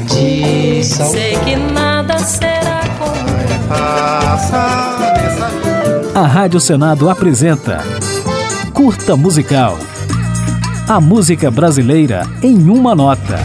tradição. Sei que nada será como A Rádio Senado apresenta Curta Musical. A música brasileira em uma nota.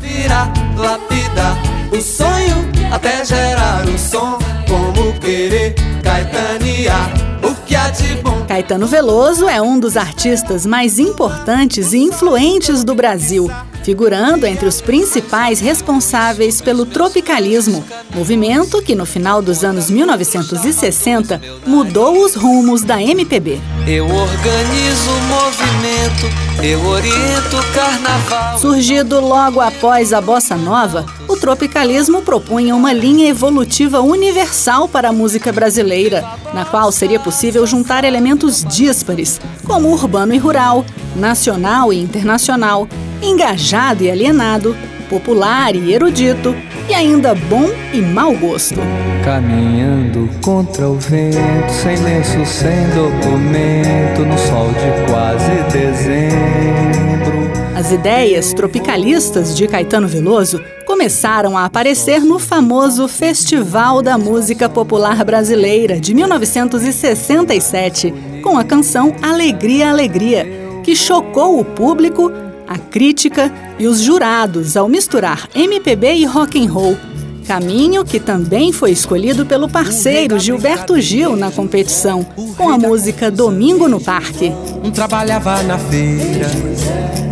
Vira, lapida, o sonho até gerar um som. Como querer caetanear o que há de bom. Caetano Veloso é um dos artistas mais importantes e influentes do Brasil, figurando entre os principais responsáveis pelo tropicalismo, movimento que no final dos anos 1960 mudou os rumos da MPB. Eu organizo o movimento, eu oriento o carnaval. Surgido logo após a bossa nova, o tropicalismo propunha uma linha evolutiva universal para a música brasileira, na qual seria possível juntar elementos díspares, como urbano e rural, nacional e internacional, engajado e alienado, popular e erudito, e ainda bom e mau gosto. Caminhando contra o vento, sem lenço, sem documento, no sol de quase dezembro. As ideias tropicalistas de Caetano Veloso começaram a aparecer no famoso Festival da Música Popular Brasileira de 1967, com a canção Alegria, Alegria, que chocou o público, a crítica e os jurados ao misturar MPB e rock and roll. Caminho que também foi escolhido pelo parceiro Gilberto Gil na competição, com a música Domingo no Parque. Um trabalhava na feira,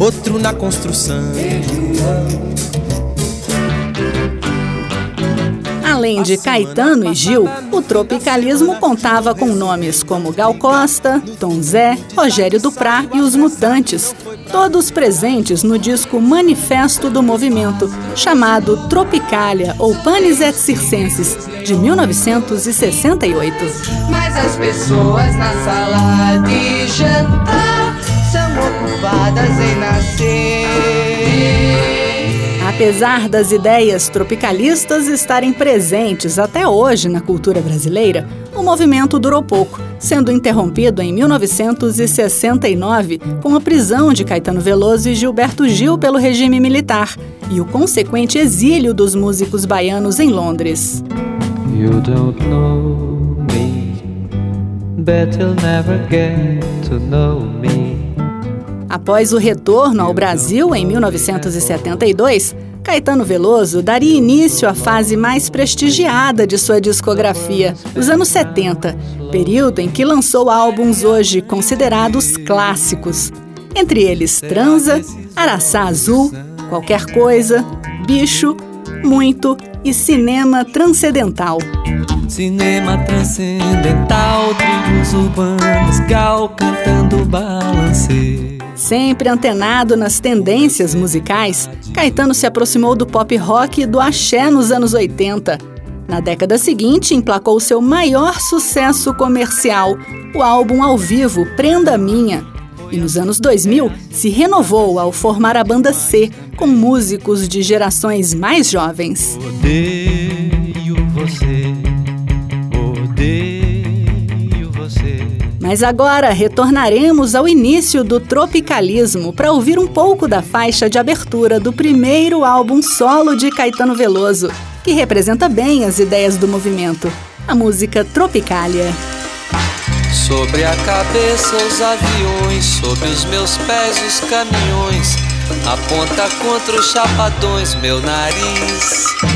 outro na construção. Além de Caetano e Gil, o tropicalismo contava com nomes como Gal Costa, Tom Zé, Rogério Duprá e os Mutantes, todos presentes no disco Manifesto do Movimento, chamado Tropicália ou Panis et Circenses, de 1968. Mas as pessoas na sala de jantar são ocupadas em nascer. Apesar das ideias tropicalistas estarem presentes até hoje na cultura brasileira, o movimento durou pouco, sendo interrompido em 1969 com a prisão de Caetano Veloso e Gilberto Gil pelo regime militar e o consequente exílio dos músicos baianos em Londres. You don't know me, bet you'll never get to know me. Após o retorno ao Brasil em 1972, Caetano Veloso daria início à fase mais prestigiada de sua discografia, os anos 70, período em que lançou álbuns hoje considerados clássicos. Entre eles Transa, Araçá Azul, Qualquer Coisa, Bicho, Muito e Cinema Transcendental. Cinema transcendental, trilhos urbanos, gal cantando balancê. Sempre antenado nas tendências musicais, Caetano se aproximou do pop rock e do axé nos anos 80. Na década seguinte, emplacou seu maior sucesso comercial, o álbum ao vivo Prenda Minha. E nos anos 2000, se renovou ao formar a banda C, com músicos de gerações mais jovens. Mas agora retornaremos ao início do tropicalismo para ouvir um pouco da faixa de abertura do primeiro álbum solo de Caetano Veloso, que representa bem as ideias do movimento, a música Tropicália. Sobre a cabeça os aviões, sobre os meus pés os caminhões. Aponta contra os chapadões meu nariz.